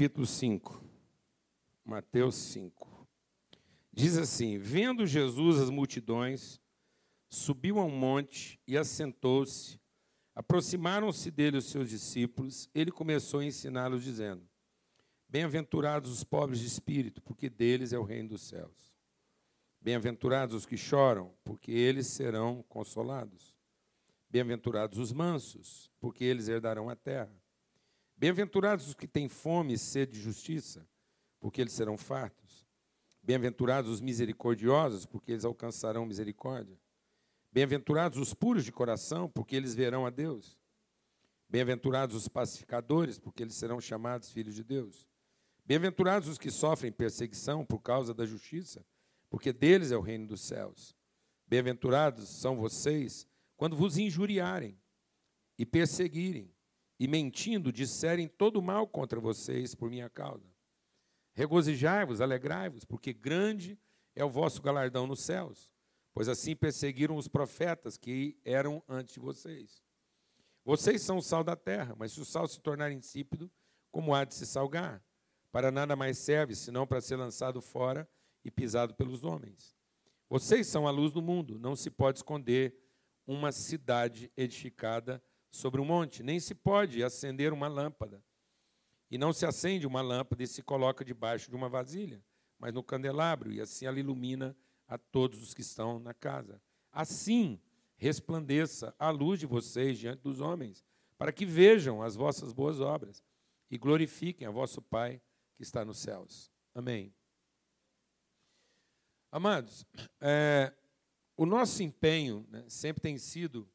capítulo 5. Mateus 5. Diz assim: Vendo Jesus as multidões, subiu a um monte e assentou-se. Aproximaram-se dele os seus discípulos. Ele começou a ensiná-los, dizendo: Bem-aventurados os pobres de espírito, porque deles é o reino dos céus. Bem-aventurados os que choram, porque eles serão consolados. Bem-aventurados os mansos, porque eles herdarão a terra. Bem-aventurados os que têm fome e sede de justiça, porque eles serão fartos. Bem-aventurados os misericordiosos, porque eles alcançarão misericórdia. Bem-aventurados os puros de coração, porque eles verão a Deus. Bem-aventurados os pacificadores, porque eles serão chamados filhos de Deus. Bem-aventurados os que sofrem perseguição por causa da justiça, porque deles é o reino dos céus. Bem-aventurados são vocês quando vos injuriarem e perseguirem e mentindo disserem todo mal contra vocês por minha causa. Regozijai-vos, alegrai-vos, porque grande é o vosso galardão nos céus, pois assim perseguiram os profetas que eram antes de vocês. Vocês são o sal da terra, mas se o sal se tornar insípido, como há de se salgar? Para nada mais serve, senão para ser lançado fora e pisado pelos homens. Vocês são a luz do mundo, não se pode esconder uma cidade edificada sobre um monte, nem se pode acender uma lâmpada. E não se acende uma lâmpada e se coloca debaixo de uma vasilha, mas no candelabro, e assim ela ilumina a todos os que estão na casa. Assim resplandeça a luz de vocês diante dos homens, para que vejam as vossas boas obras e glorifiquem a vosso Pai que está nos céus. Amém. Amados, é, o nosso empenho né, sempre tem sido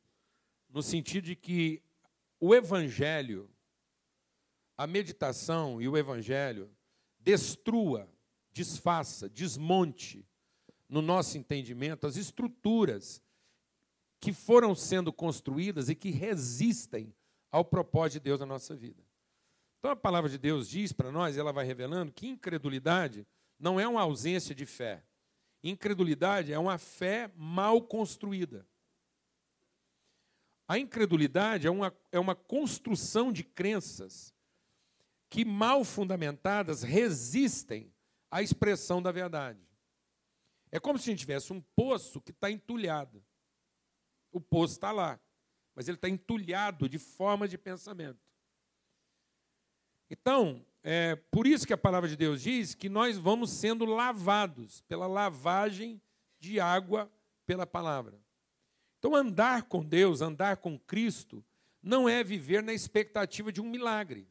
no sentido de que o Evangelho, a meditação e o Evangelho destrua, desfaça, desmonte no nosso entendimento as estruturas que foram sendo construídas e que resistem ao propósito de Deus na nossa vida. Então a palavra de Deus diz para nós, ela vai revelando que incredulidade não é uma ausência de fé. Incredulidade é uma fé mal construída. A incredulidade é uma, é uma construção de crenças que, mal fundamentadas, resistem à expressão da verdade. É como se a gente tivesse um poço que está entulhado. O poço está lá, mas ele está entulhado de forma de pensamento. Então, é por isso que a palavra de Deus diz que nós vamos sendo lavados pela lavagem de água pela palavra. Então, andar com Deus, andar com Cristo, não é viver na expectativa de um milagre,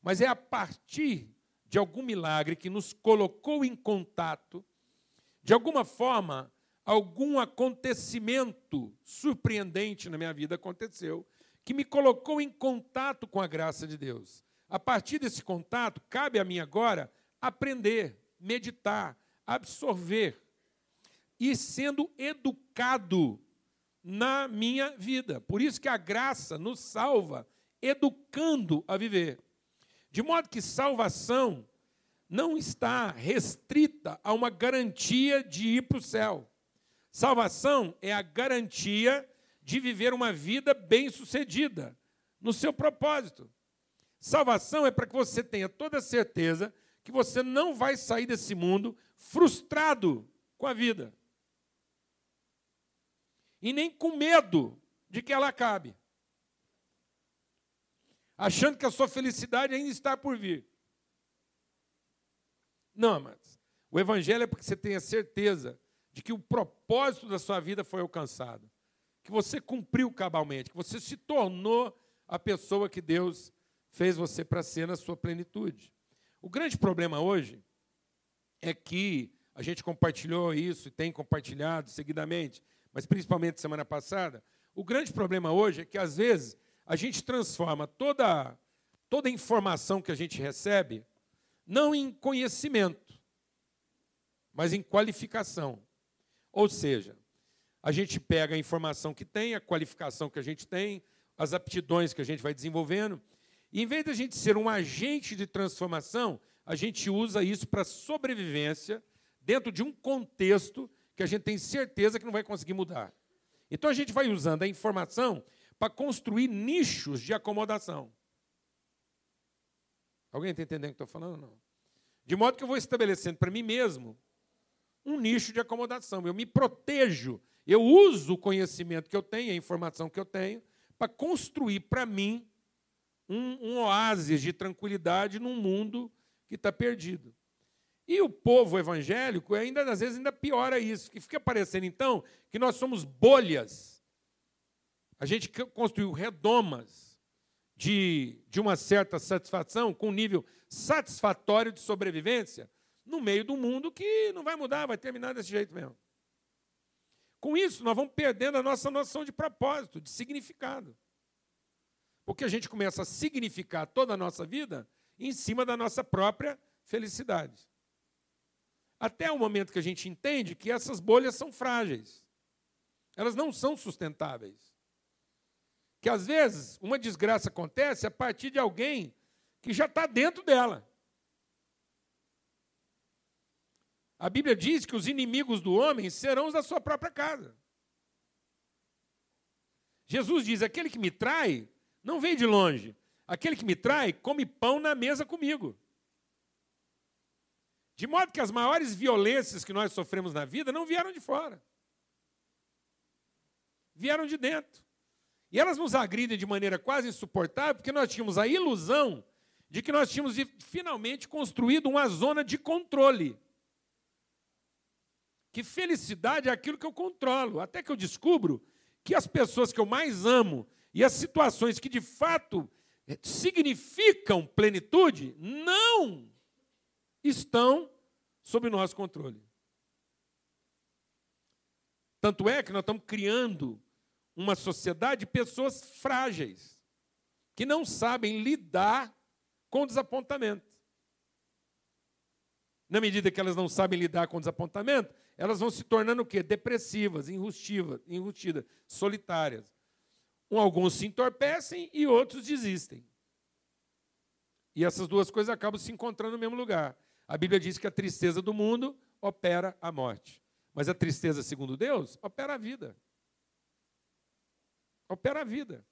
mas é a partir de algum milagre que nos colocou em contato, de alguma forma, algum acontecimento surpreendente na minha vida aconteceu, que me colocou em contato com a graça de Deus. A partir desse contato, cabe a mim agora aprender, meditar, absorver e sendo educado na minha vida. Por isso que a graça nos salva, educando a viver. De modo que salvação não está restrita a uma garantia de ir para o céu. Salvação é a garantia de viver uma vida bem-sucedida no seu propósito. Salvação é para que você tenha toda a certeza que você não vai sair desse mundo frustrado com a vida e nem com medo de que ela acabe, achando que a sua felicidade ainda está por vir. Não, mas o Evangelho é porque você tenha certeza de que o propósito da sua vida foi alcançado, que você cumpriu cabalmente, que você se tornou a pessoa que Deus fez você para ser na sua plenitude. O grande problema hoje é que a gente compartilhou isso e tem compartilhado seguidamente mas principalmente semana passada, o grande problema hoje é que, às vezes, a gente transforma toda, toda informação que a gente recebe não em conhecimento, mas em qualificação. Ou seja, a gente pega a informação que tem, a qualificação que a gente tem, as aptidões que a gente vai desenvolvendo, e em vez de a gente ser um agente de transformação, a gente usa isso para sobrevivência dentro de um contexto que a gente tem certeza que não vai conseguir mudar. Então a gente vai usando a informação para construir nichos de acomodação. Alguém está entendendo o que estou falando? Não. De modo que eu vou estabelecendo para mim mesmo um nicho de acomodação. Eu me protejo, eu uso o conhecimento que eu tenho, a informação que eu tenho, para construir para mim um, um oásis de tranquilidade num mundo que está perdido. E o povo evangélico ainda às vezes ainda piora isso, que fica parecendo então que nós somos bolhas. A gente construiu redomas de, de uma certa satisfação, com um nível satisfatório de sobrevivência, no meio do mundo que não vai mudar, vai terminar desse jeito mesmo. Com isso, nós vamos perdendo a nossa noção de propósito, de significado. Porque a gente começa a significar toda a nossa vida em cima da nossa própria felicidade. Até o momento que a gente entende que essas bolhas são frágeis. Elas não são sustentáveis. Que às vezes uma desgraça acontece a partir de alguém que já está dentro dela. A Bíblia diz que os inimigos do homem serão os da sua própria casa. Jesus diz: aquele que me trai não vem de longe, aquele que me trai come pão na mesa comigo. De modo que as maiores violências que nós sofremos na vida não vieram de fora, vieram de dentro. E elas nos agridem de maneira quase insuportável, porque nós tínhamos a ilusão de que nós tínhamos finalmente construído uma zona de controle. Que felicidade é aquilo que eu controlo, até que eu descubro que as pessoas que eu mais amo e as situações que de fato significam plenitude não estão sob nosso controle. Tanto é que nós estamos criando uma sociedade de pessoas frágeis, que não sabem lidar com o desapontamento. Na medida que elas não sabem lidar com o desapontamento, elas vão se tornando o quê? Depressivas, enrustidas, enrustidas solitárias. Alguns se entorpecem e outros desistem. E essas duas coisas acabam se encontrando no mesmo lugar. A Bíblia diz que a tristeza do mundo opera a morte. Mas a tristeza, segundo Deus, opera a vida. Opera a vida.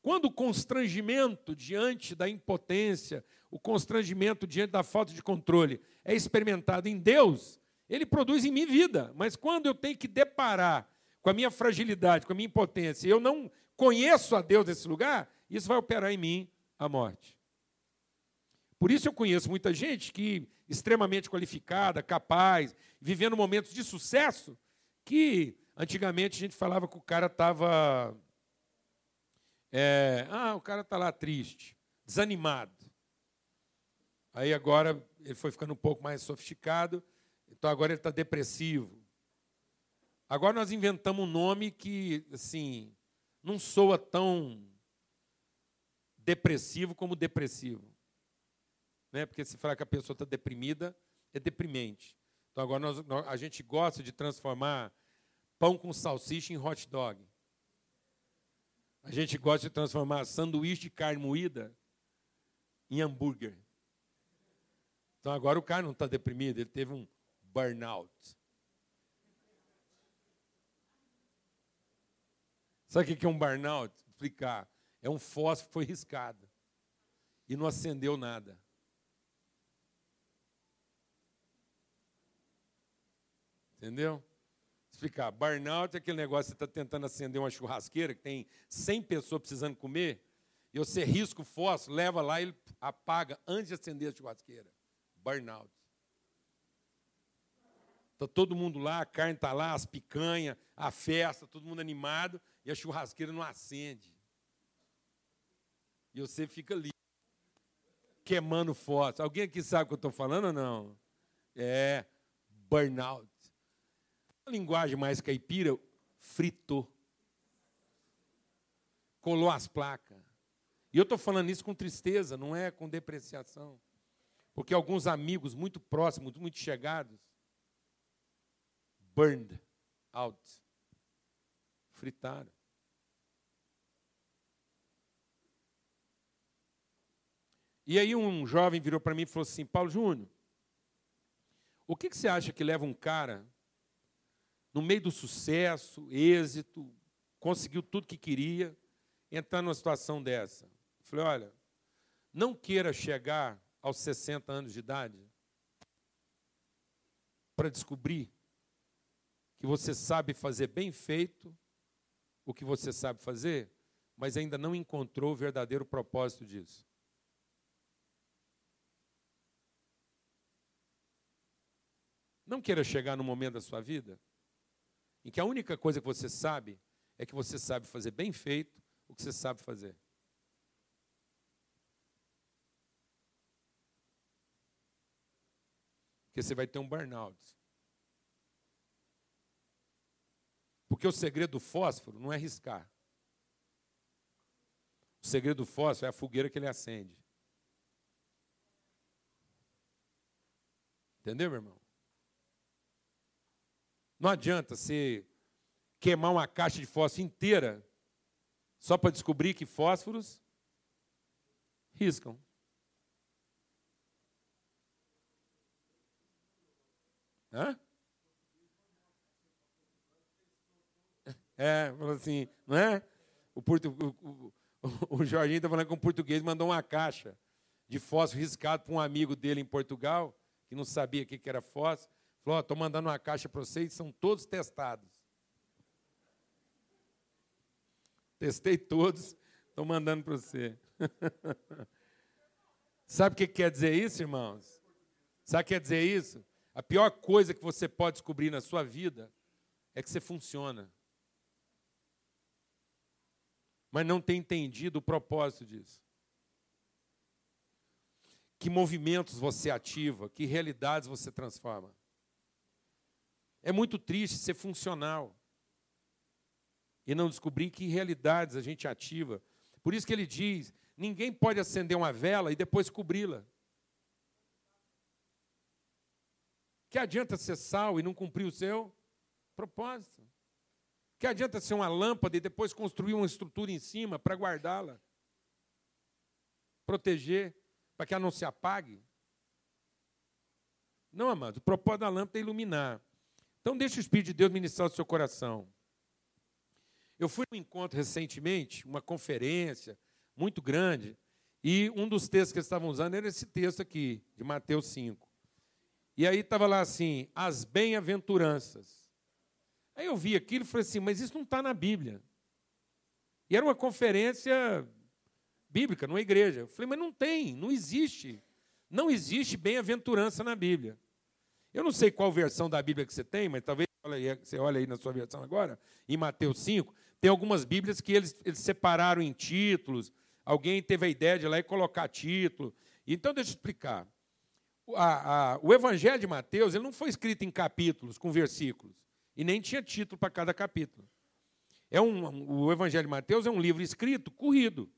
Quando o constrangimento diante da impotência, o constrangimento diante da falta de controle é experimentado em Deus, ele produz em mim vida. Mas quando eu tenho que deparar com a minha fragilidade, com a minha impotência, e eu não conheço a Deus nesse lugar, isso vai operar em mim a morte. Por isso eu conheço muita gente que extremamente qualificada, capaz, vivendo momentos de sucesso, que antigamente a gente falava que o cara estava. É, ah, o cara está lá triste, desanimado. Aí agora ele foi ficando um pouco mais sofisticado, então agora ele está depressivo. Agora nós inventamos um nome que, assim, não soa tão depressivo como depressivo né? porque se falar que a pessoa está deprimida, é deprimente. Então agora nós, a gente gosta de transformar pão com salsicha em hot dog. A gente gosta de transformar sanduíche de carne moída em hambúrguer. Então agora o cara não está deprimido, ele teve um burnout. Sabe o que é um burnout? Explicar. É um fósforo que foi riscado e não acendeu nada. Entendeu? Explicar. Burnout é aquele negócio que você está tentando acender uma churrasqueira, que tem 100 pessoas precisando comer, e você risca o fósforo, leva lá e ele apaga antes de acender a churrasqueira. Burnout. Está todo mundo lá, a carne está lá, as picanhas, a festa, todo mundo animado, e a churrasqueira não acende. E você fica ali, queimando fósforo. Alguém aqui sabe o que eu estou falando ou não? É, burnout linguagem mais caipira, fritou. Colou as placas. E eu estou falando isso com tristeza, não é com depreciação. Porque alguns amigos muito próximos, muito chegados, burned out. Fritaram. E aí um jovem virou para mim e falou assim, Paulo Júnior, o que, que você acha que leva um cara no meio do sucesso, êxito, conseguiu tudo que queria, entrar numa situação dessa. Falei, olha, Não queira chegar aos 60 anos de idade para descobrir que você sabe fazer bem feito o que você sabe fazer, mas ainda não encontrou o verdadeiro propósito disso. Não queira chegar no momento da sua vida em que a única coisa que você sabe é que você sabe fazer bem feito o que você sabe fazer. Porque você vai ter um burnout. Porque o segredo do fósforo não é riscar. O segredo do fósforo é a fogueira que ele acende. Entendeu, meu irmão? Não adianta você queimar uma caixa de fósforo inteira só para descobrir que fósforos riscam. Hã? É, falou assim, não é? O, portu, o, o, o Jorginho está falando que um português mandou uma caixa de fósforo riscado para um amigo dele em Portugal, que não sabia o que era fósforo. Falou, estou mandando uma caixa para vocês, são todos testados. Testei todos, estou mandando para você. Sabe o que quer dizer isso, irmãos? Sabe o que quer dizer isso? A pior coisa que você pode descobrir na sua vida é que você funciona. Mas não tem entendido o propósito disso. Que movimentos você ativa, que realidades você transforma. É muito triste ser funcional e não descobrir que realidades a gente ativa. Por isso que ele diz: ninguém pode acender uma vela e depois cobri-la. Que adianta ser sal e não cumprir o seu propósito? Que adianta ser uma lâmpada e depois construir uma estrutura em cima para guardá-la? Proteger, para que ela não se apague? Não, amados, o propósito da lâmpada é iluminar. Então, deixe o Espírito de Deus ministrar o seu coração. Eu fui num encontro recentemente, uma conferência muito grande, e um dos textos que eles estavam usando era esse texto aqui, de Mateus 5. E aí estava lá assim, as bem-aventuranças. Aí eu vi aquilo e falei assim, mas isso não está na Bíblia. E era uma conferência bíblica, numa igreja. Eu falei, mas não tem, não existe. Não existe bem-aventurança na Bíblia. Eu não sei qual versão da Bíblia que você tem, mas talvez você olhe aí na sua versão agora, em Mateus 5, tem algumas Bíblias que eles, eles separaram em títulos. Alguém teve a ideia de ir lá e colocar título. Então, deixa eu explicar. A, a, o Evangelho de Mateus ele não foi escrito em capítulos, com versículos. E nem tinha título para cada capítulo. É um, o Evangelho de Mateus é um livro escrito, corrido.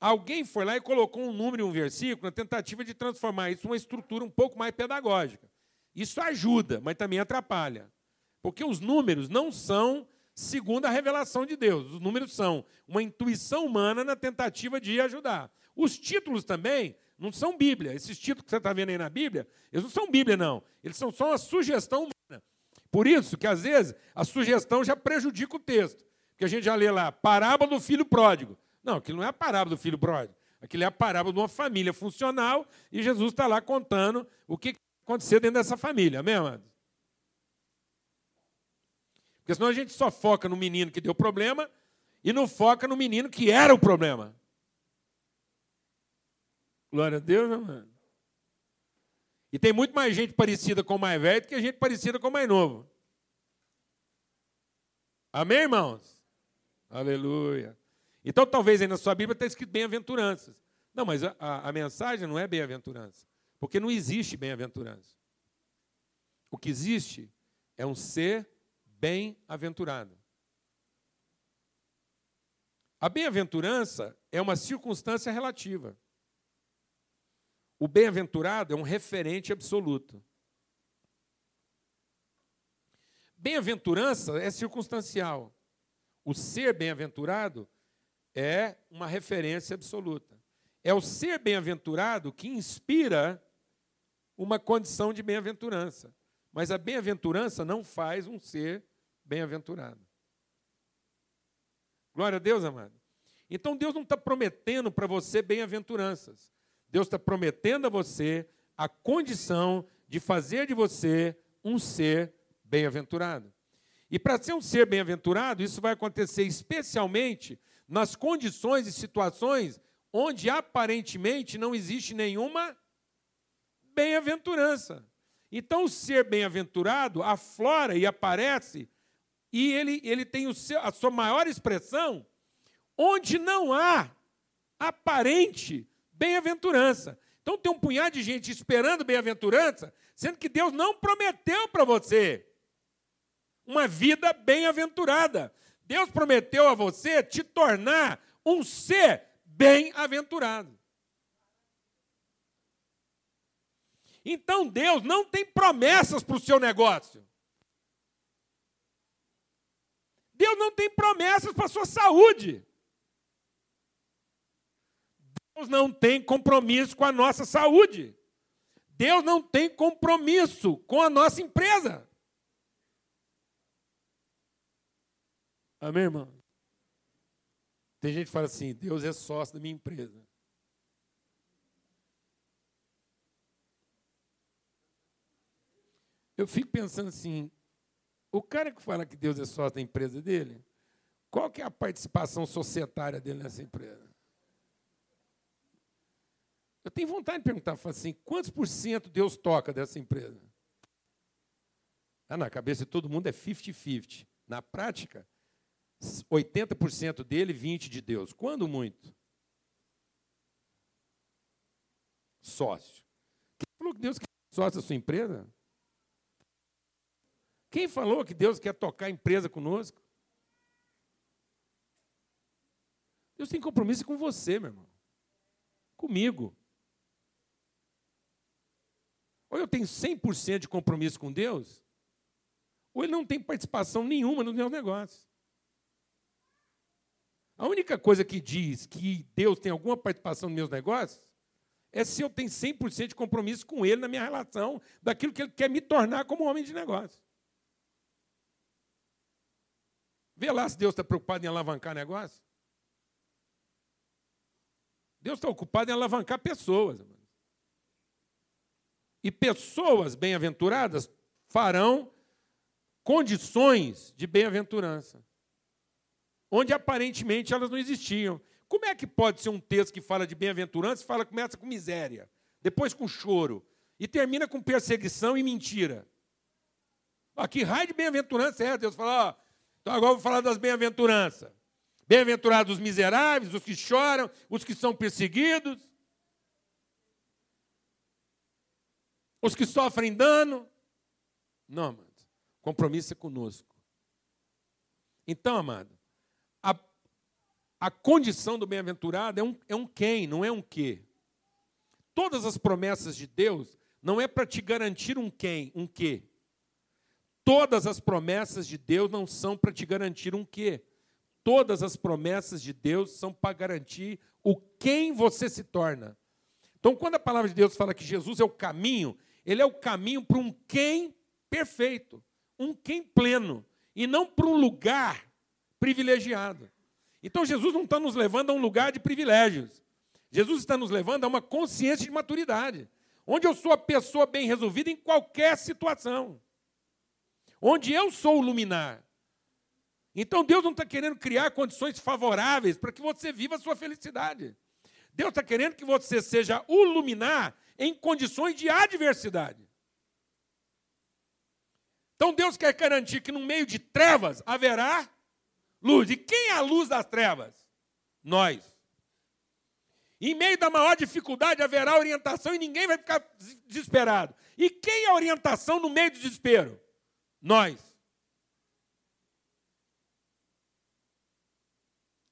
Alguém foi lá e colocou um número e um versículo na tentativa de transformar isso em uma estrutura um pouco mais pedagógica. Isso ajuda, mas também atrapalha. Porque os números não são segundo a revelação de Deus. Os números são uma intuição humana na tentativa de ajudar. Os títulos também não são Bíblia. Esses títulos que você está vendo aí na Bíblia, eles não são Bíblia, não. Eles são só uma sugestão humana. Por isso que, às vezes, a sugestão já prejudica o texto. Porque a gente já lê lá, parábola do filho pródigo. Não, aquilo não é a parábola do filho pródigo. Aquilo é a parábola de uma família funcional e Jesus está lá contando o que aconteceu dentro dessa família. Amém, amados? Porque senão a gente só foca no menino que deu problema e não foca no menino que era o problema. Glória a Deus, amado. E tem muito mais gente parecida com o mais velho do que gente parecida com o mais novo. Amém, irmãos? Aleluia. Então, talvez aí na sua Bíblia tenha escrito bem-aventuranças. Não, mas a, a, a mensagem não é bem-aventurança. Porque não existe bem-aventurança. O que existe é um ser bem-aventurado. A bem-aventurança é uma circunstância relativa. O bem-aventurado é um referente absoluto. Bem-aventurança é circunstancial. O ser bem-aventurado é uma referência absoluta. É o ser bem-aventurado que inspira uma condição de bem-aventurança. Mas a bem-aventurança não faz um ser bem-aventurado. Glória a Deus, amado. Então Deus não está prometendo para você bem-aventuranças. Deus está prometendo a você a condição de fazer de você um ser bem-aventurado. E para ser um ser bem-aventurado, isso vai acontecer especialmente nas condições e situações onde aparentemente não existe nenhuma bem-aventurança. Então, o ser bem-aventurado aflora e aparece, e ele, ele tem seu, a sua maior expressão onde não há aparente bem-aventurança. Então, tem um punhado de gente esperando bem-aventurança, sendo que Deus não prometeu para você uma vida bem-aventurada. Deus prometeu a você te tornar um ser bem-aventurado. Então Deus não tem promessas para o seu negócio. Deus não tem promessas para a sua saúde. Deus não tem compromisso com a nossa saúde. Deus não tem compromisso com a nossa empresa. Amém, irmão? Tem gente que fala assim: Deus é sócio da minha empresa. Eu fico pensando assim: o cara que fala que Deus é sócio da empresa dele, qual que é a participação societária dele nessa empresa? Eu tenho vontade de perguntar, assim, quantos por cento Deus toca dessa empresa? Ah, na cabeça de todo mundo é 50-50. Na prática, 80% dele, 20% de Deus. Quando muito? Sócio. Quem falou que Deus quer sócio da sua empresa? Quem falou que Deus quer tocar a empresa conosco? Deus tem compromisso com você, meu irmão. Comigo. Ou eu tenho 100% de compromisso com Deus, ou ele não tem participação nenhuma nos meus negócios. A única coisa que diz que Deus tem alguma participação nos meus negócios é se eu tenho 100% de compromisso com Ele na minha relação, daquilo que Ele quer me tornar como homem de negócio. Vê lá se Deus está preocupado em alavancar negócio. Deus está ocupado em alavancar pessoas. E pessoas bem-aventuradas farão condições de bem-aventurança, onde aparentemente elas não existiam. Como é que pode ser um texto que fala de bem-aventurança e fala começa com miséria, depois com choro e termina com perseguição e mentira? Aqui raio de bem-aventurança é, Deus fala, ó, então agora eu vou falar das bem-aventuranças. Bem-aventurados os miseráveis, os que choram, os que são perseguidos, os que sofrem dano. Não, amado. Compromisso é conosco. Então, amado, a condição do bem-aventurado é um, é um quem, não é um que. Todas as promessas de Deus não é para te garantir um quem, um que. Todas as promessas de Deus não são para te garantir um quê. Todas as promessas de Deus são para garantir o quem você se torna. Então, quando a palavra de Deus fala que Jesus é o caminho, ele é o caminho para um quem perfeito, um quem pleno, e não para um lugar privilegiado. Então, Jesus não está nos levando a um lugar de privilégios. Jesus está nos levando a uma consciência de maturidade, onde eu sou a pessoa bem resolvida em qualquer situação onde eu sou o luminar. Então Deus não está querendo criar condições favoráveis para que você viva a sua felicidade. Deus está querendo que você seja o luminar em condições de adversidade. Então Deus quer garantir que no meio de trevas haverá luz. E quem é a luz das trevas? Nós. Em meio da maior dificuldade haverá orientação e ninguém vai ficar desesperado. E quem é a orientação no meio do desespero? Nós.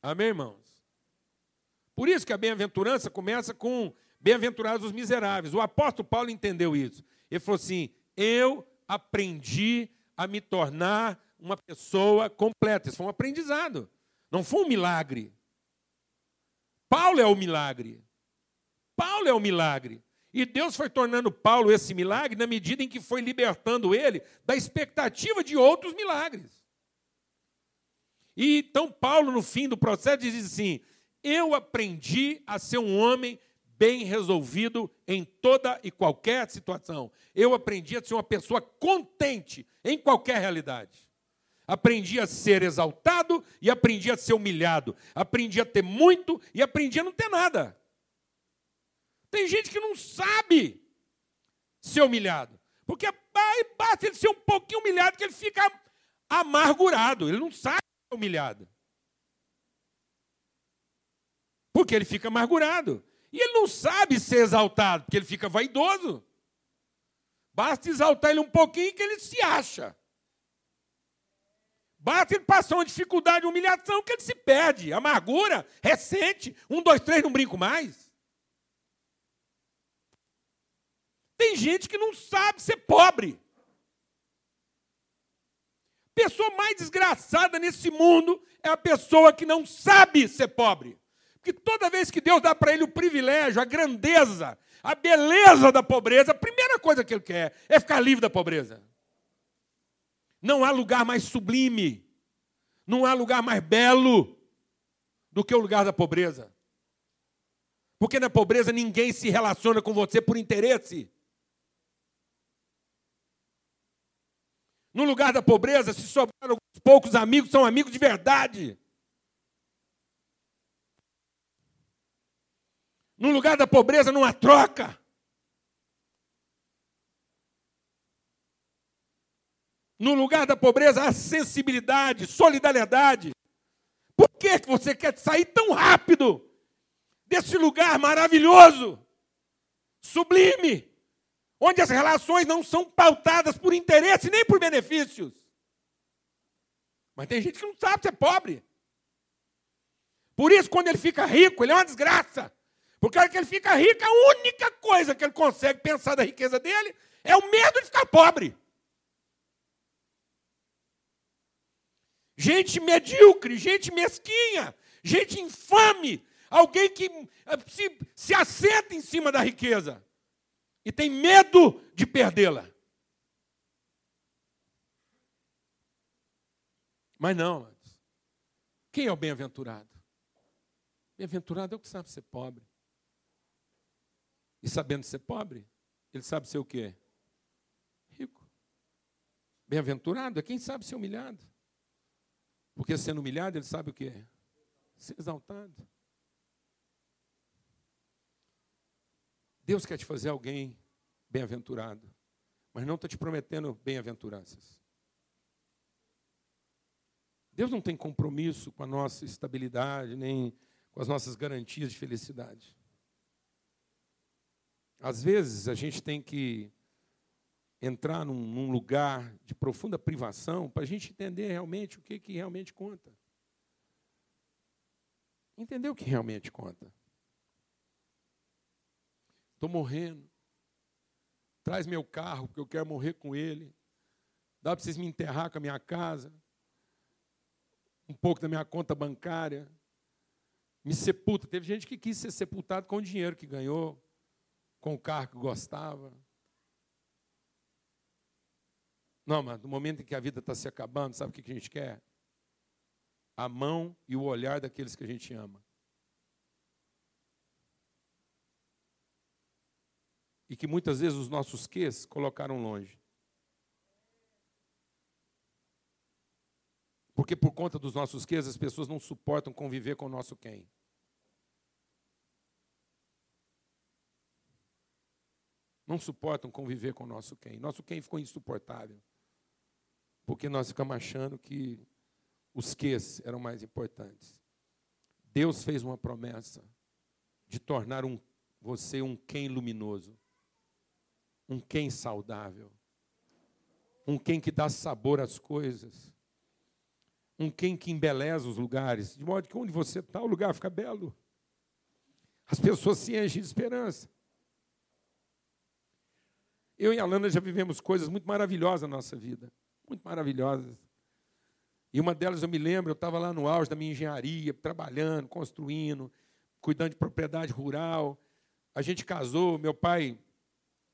Amém, irmãos? Por isso que a bem-aventurança começa com bem-aventurados os miseráveis. O apóstolo Paulo entendeu isso. Ele falou assim: Eu aprendi a me tornar uma pessoa completa. Isso foi um aprendizado. Não foi um milagre. Paulo é o milagre. Paulo é o milagre. E Deus foi tornando Paulo esse milagre na medida em que foi libertando ele da expectativa de outros milagres. E então Paulo, no fim do processo, diz assim: eu aprendi a ser um homem bem resolvido em toda e qualquer situação. Eu aprendi a ser uma pessoa contente em qualquer realidade. Aprendi a ser exaltado e aprendi a ser humilhado. Aprendi a ter muito e aprendi a não ter nada. Tem gente que não sabe ser humilhado. Porque basta ele ser um pouquinho humilhado que ele fica amargurado. Ele não sabe ser humilhado. Porque ele fica amargurado. E ele não sabe ser exaltado, porque ele fica vaidoso. Basta exaltar ele um pouquinho que ele se acha. Basta ele passar uma dificuldade, uma humilhação, que ele se perde. Amargura, recente. Um, dois, três, não brinco mais. Tem gente que não sabe ser pobre. Pessoa mais desgraçada nesse mundo é a pessoa que não sabe ser pobre. Porque toda vez que Deus dá para ele o privilégio, a grandeza, a beleza da pobreza, a primeira coisa que ele quer é ficar livre da pobreza. Não há lugar mais sublime, não há lugar mais belo do que o lugar da pobreza. Porque na pobreza ninguém se relaciona com você por interesse. No lugar da pobreza, se sobraram poucos amigos, são amigos de verdade. No lugar da pobreza não há troca. No lugar da pobreza há sensibilidade, solidariedade. Por que você quer sair tão rápido desse lugar maravilhoso, sublime, onde as relações não são pautadas por interesse nem por benefícios? Mas tem gente que não sabe ser pobre. Por isso, quando ele fica rico, ele é uma desgraça. Porque a hora que ele fica rico, a única coisa que ele consegue pensar da riqueza dele é o medo de ficar pobre. Gente medíocre, gente mesquinha, gente infame, alguém que eh, se, se assenta em cima da riqueza e tem medo de perdê-la. Mas não, quem é o bem-aventurado? Bem-aventurado é o que sabe ser pobre. E sabendo ser pobre, ele sabe ser o quê? Rico. Bem-aventurado é quem sabe ser humilhado. Porque sendo humilhado, ele sabe o quê? Ser exaltado. Deus quer te fazer alguém bem-aventurado, mas não está te prometendo bem-aventuranças. Deus não tem compromisso com a nossa estabilidade, nem com as nossas garantias de felicidade. Às vezes a gente tem que entrar num, num lugar de profunda privação para a gente entender realmente o que, que realmente conta. Entender o que realmente conta. Estou morrendo. Traz meu carro, porque eu quero morrer com ele. Dá para vocês me enterrar com a minha casa. Um pouco da minha conta bancária. Me sepulta. Teve gente que quis ser sepultado com o dinheiro que ganhou com o carro que gostava. Não, mas no momento em que a vida está se acabando, sabe o que a gente quer? A mão e o olhar daqueles que a gente ama. E que muitas vezes os nossos quês colocaram longe. Porque por conta dos nossos quês, as pessoas não suportam conviver com o nosso quem. não suportam conviver com o nosso quem. Nosso quem ficou insuportável. Porque nós ficamos achando que os ques eram mais importantes. Deus fez uma promessa de tornar um, você um quem luminoso, um quem saudável, um quem que dá sabor às coisas, um quem que embeleza os lugares, de modo que onde você está, o lugar fica belo. As pessoas se enchem de esperança. Eu e a Lana já vivemos coisas muito maravilhosas na nossa vida, muito maravilhosas. E uma delas eu me lembro, eu estava lá no auge da minha engenharia, trabalhando, construindo, cuidando de propriedade rural. A gente casou, meu pai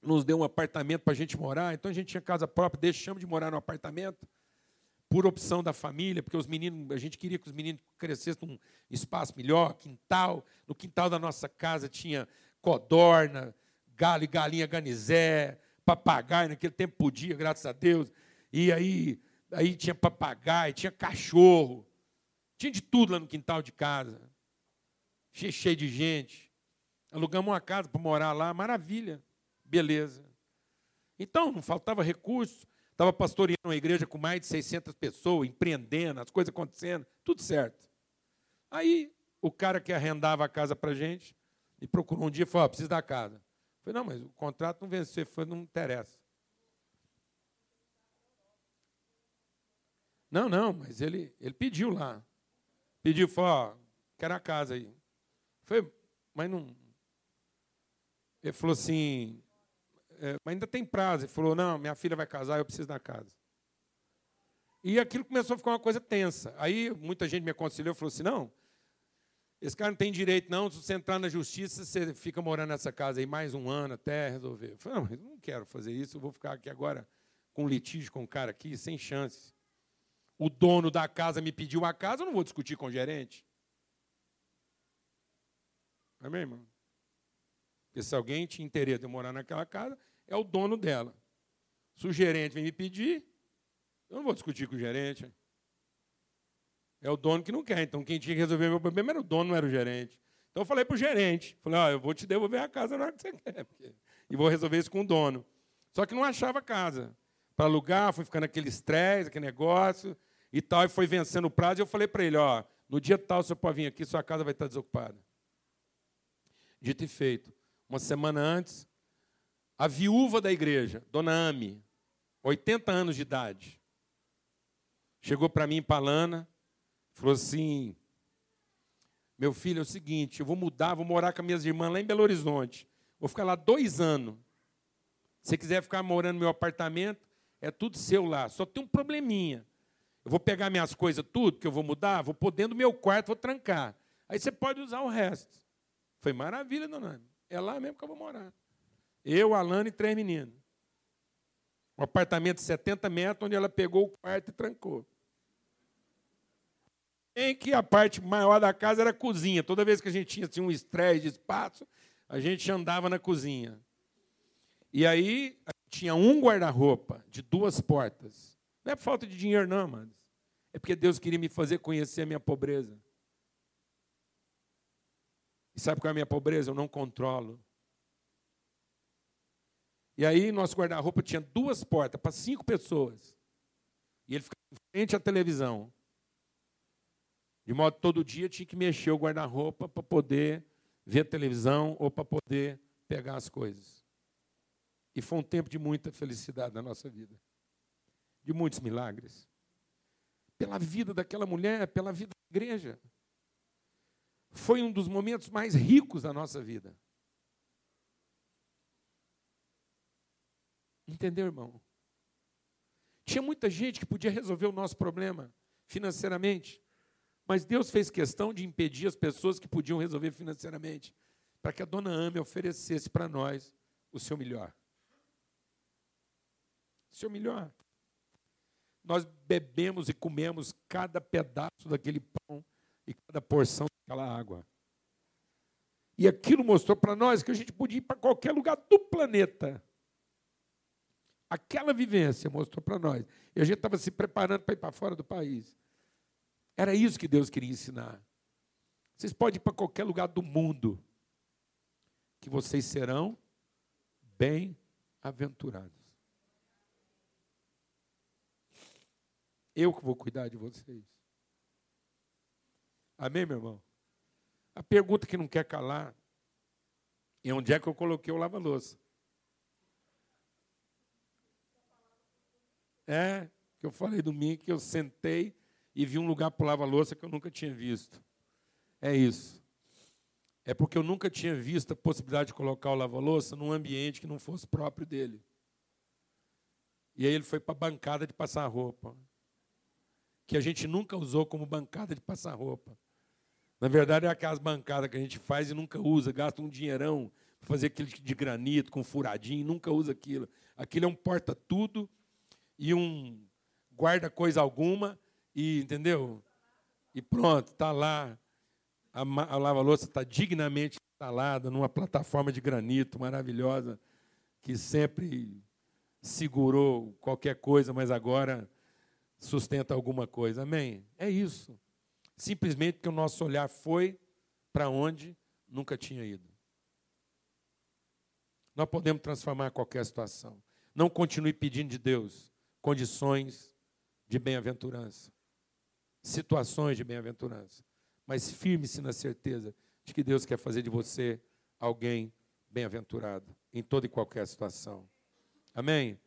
nos deu um apartamento para a gente morar, então a gente tinha casa própria, deixamos de morar no apartamento, por opção da família, porque os meninos, a gente queria que os meninos crescessem num espaço melhor, quintal. No quintal da nossa casa tinha codorna, galo e galinha ganizé, papagaio, naquele tempo podia, graças a Deus. E aí, aí tinha papagaio, tinha cachorro, tinha de tudo lá no quintal de casa. Cheio de gente. Alugamos uma casa para morar lá, maravilha, beleza. Então, não faltava recurso. Estava pastoreando uma igreja com mais de 600 pessoas, empreendendo, as coisas acontecendo, tudo certo. Aí, o cara que arrendava a casa para gente, me procurou um dia e falou: oh, preciso da casa. Eu falei: não, mas o contrato não venceu, foi, não interessa. Não, não, mas ele, ele pediu lá. Pediu, falou: oh, quero a casa aí. Foi, mas não. Ele falou assim: é, mas ainda tem prazo. Ele falou: não, minha filha vai casar, eu preciso da casa. E aquilo começou a ficar uma coisa tensa. Aí muita gente me aconselhou e falou assim: não, esse cara não tem direito, não. Se você entrar na justiça, você fica morando nessa casa aí mais um ano até resolver. Eu falei: não, mas não quero fazer isso, eu vou ficar aqui agora com litígio com o cara aqui, sem chance. O dono da casa me pediu a casa, eu não vou discutir com o gerente. Amém, irmão? Porque se alguém tinha interesse de morar naquela casa, é o dono dela. Se o gerente vem me pedir, eu não vou discutir com o gerente. É o dono que não quer. Então, quem tinha que resolver meu problema era o dono, não era o gerente. Então, eu falei para o gerente: falei, eu vou te devolver a casa na hora que você quer. Porque... E vou resolver isso com o dono. Só que não achava casa. Para alugar, fui ficando aquele estresse, aquele negócio e tal, e foi vencendo o prazo. E eu falei para ele: ó, no dia tal, você pode vir aqui, sua casa vai estar desocupada. Dito e feito. Uma semana antes, a viúva da igreja, Dona Ami, 80 anos de idade, chegou para mim, Palana, falou assim: Meu filho, é o seguinte, eu vou mudar, vou morar com as minhas irmãs lá em Belo Horizonte. Vou ficar lá dois anos. Se você quiser ficar morando no meu apartamento, é tudo seu lá. Só tem um probleminha. Eu vou pegar minhas coisas, tudo que eu vou mudar, vou pôr dentro do meu quarto, vou trancar. Aí você pode usar o resto. Foi maravilha, dona Ami. É lá mesmo que eu vou morar. Eu, Alana e três meninos. Um apartamento de 70 metros, onde ela pegou o quarto e trancou. Em que a parte maior da casa era a cozinha. Toda vez que a gente tinha, tinha um estresse de espaço, a gente andava na cozinha. E aí tinha um guarda-roupa de duas portas. Não é por falta de dinheiro, não, amados. É porque Deus queria me fazer conhecer a minha pobreza. E sabe qual é a minha pobreza? Eu não controlo. E aí, nosso guarda-roupa tinha duas portas para cinco pessoas. E ele ficava em frente à televisão. De modo que todo dia tinha que mexer o guarda-roupa para poder ver a televisão ou para poder pegar as coisas. E foi um tempo de muita felicidade na nossa vida. De muitos milagres. Pela vida daquela mulher, pela vida da igreja. Foi um dos momentos mais ricos da nossa vida. Entendeu, irmão? Tinha muita gente que podia resolver o nosso problema financeiramente, mas Deus fez questão de impedir as pessoas que podiam resolver financeiramente, para que a dona Ame oferecesse para nós o seu melhor. O seu melhor. Nós bebemos e comemos cada pedaço daquele pão e cada porção daquela água. E aquilo mostrou para nós que a gente podia ir para qualquer lugar do planeta Aquela vivência mostrou para nós. E a gente estava se preparando para ir para fora do país. Era isso que Deus queria ensinar. Vocês podem ir para qualquer lugar do mundo, que vocês serão bem-aventurados. Eu que vou cuidar de vocês. Amém, meu irmão? A pergunta que não quer calar é onde é que eu coloquei o lava-louça. É, que eu falei domingo que eu sentei e vi um lugar para lavar louça que eu nunca tinha visto. É isso. É porque eu nunca tinha visto a possibilidade de colocar o lava-louça num ambiente que não fosse próprio dele. E aí ele foi para a bancada de passar roupa. Que a gente nunca usou como bancada de passar roupa. Na verdade, é aquelas bancadas que a gente faz e nunca usa, gasta um dinheirão para fazer aquele de granito, com furadinho, nunca usa aquilo. Aquilo é um porta-tudo e um guarda coisa alguma e, entendeu? E pronto, está lá. A, a lava-louça está dignamente instalada numa plataforma de granito maravilhosa, que sempre segurou qualquer coisa, mas agora sustenta alguma coisa. Amém? É isso. Simplesmente que o nosso olhar foi para onde nunca tinha ido. Nós podemos transformar qualquer situação. Não continue pedindo de Deus condições de bem-aventurança, situações de bem-aventurança, mas firme-se na certeza de que Deus quer fazer de você alguém bem-aventurado em toda e qualquer situação. Amém?